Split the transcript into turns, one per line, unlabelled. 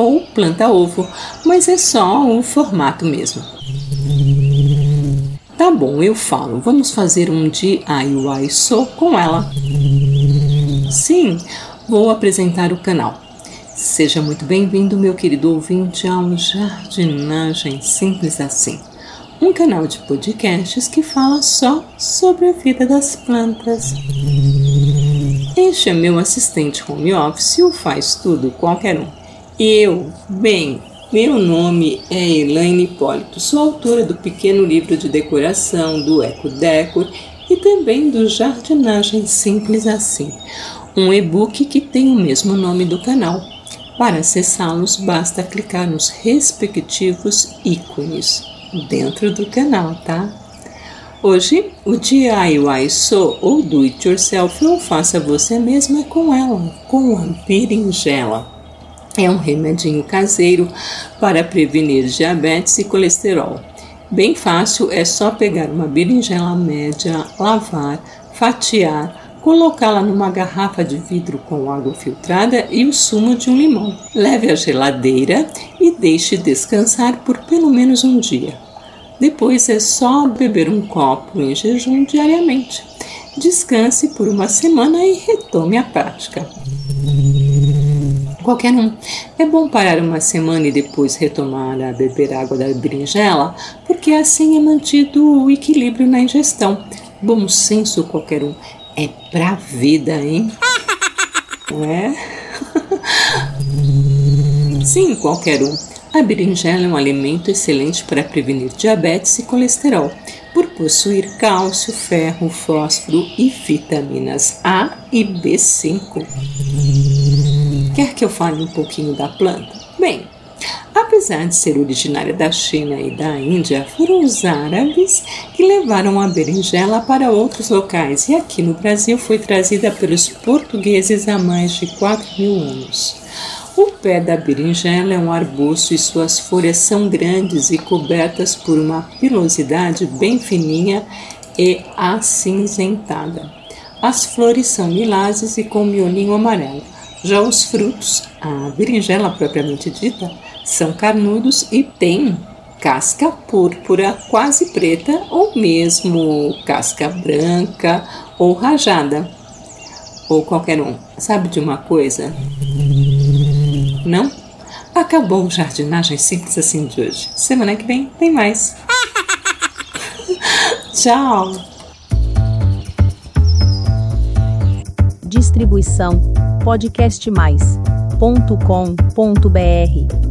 ou planta-ovo, mas é só o formato mesmo. Tá bom, eu falo. Vamos fazer um DIY só com ela. Sim, vou apresentar o canal. Seja muito bem-vindo, meu querido ouvinte, ao Jardinagem Simples Assim um canal de podcasts que fala só sobre a vida das plantas. Este é meu assistente home office, o faz tudo qualquer um. Eu, bem, meu nome é Elaine Hipólito, sou autora do pequeno livro de decoração, do Eco Decor e também do Jardinagem Simples Assim, um e-book que tem o mesmo nome do canal. Para acessá-los, basta clicar nos respectivos ícones dentro do canal, tá? Hoje, o DIY So ou Do It Yourself ou Faça Você Mesma é com ela, com a berinjela. É um remedinho caseiro para prevenir diabetes e colesterol. Bem fácil, é só pegar uma berinjela média, lavar, fatiar, colocá-la numa garrafa de vidro com água filtrada e o sumo de um limão. Leve à geladeira e deixe descansar por pelo menos um dia. Depois é só beber um copo em jejum diariamente. Descanse por uma semana e retome a prática. Qualquer um. É bom parar uma semana e depois retomar a beber água da berinjela, porque assim é mantido o equilíbrio na ingestão. Bom senso qualquer um. É pra vida, hein? Não é? Sim, qualquer um. A berinjela é um alimento excelente para prevenir diabetes e colesterol, por possuir cálcio, ferro, fósforo e vitaminas A e B5. Quer que eu fale um pouquinho da planta? Bem, apesar de ser originária da China e da Índia, foram os árabes que levaram a berinjela para outros locais e aqui no Brasil foi trazida pelos portugueses há mais de 4 mil anos. O pé da berinjela é um arbusto e suas folhas são grandes e cobertas por uma pilosidade bem fininha e acinzentada. As flores são lilazes e com miolinho amarelo. Já os frutos, a berinjela propriamente dita, são carnudos e têm casca púrpura quase preta ou mesmo casca branca ou rajada. Ou qualquer um. Sabe de uma coisa? Não? Acabou o jardinagem simples assim de hoje. Semana que vem tem mais. Tchau.
Distribuição podcastmais.com.br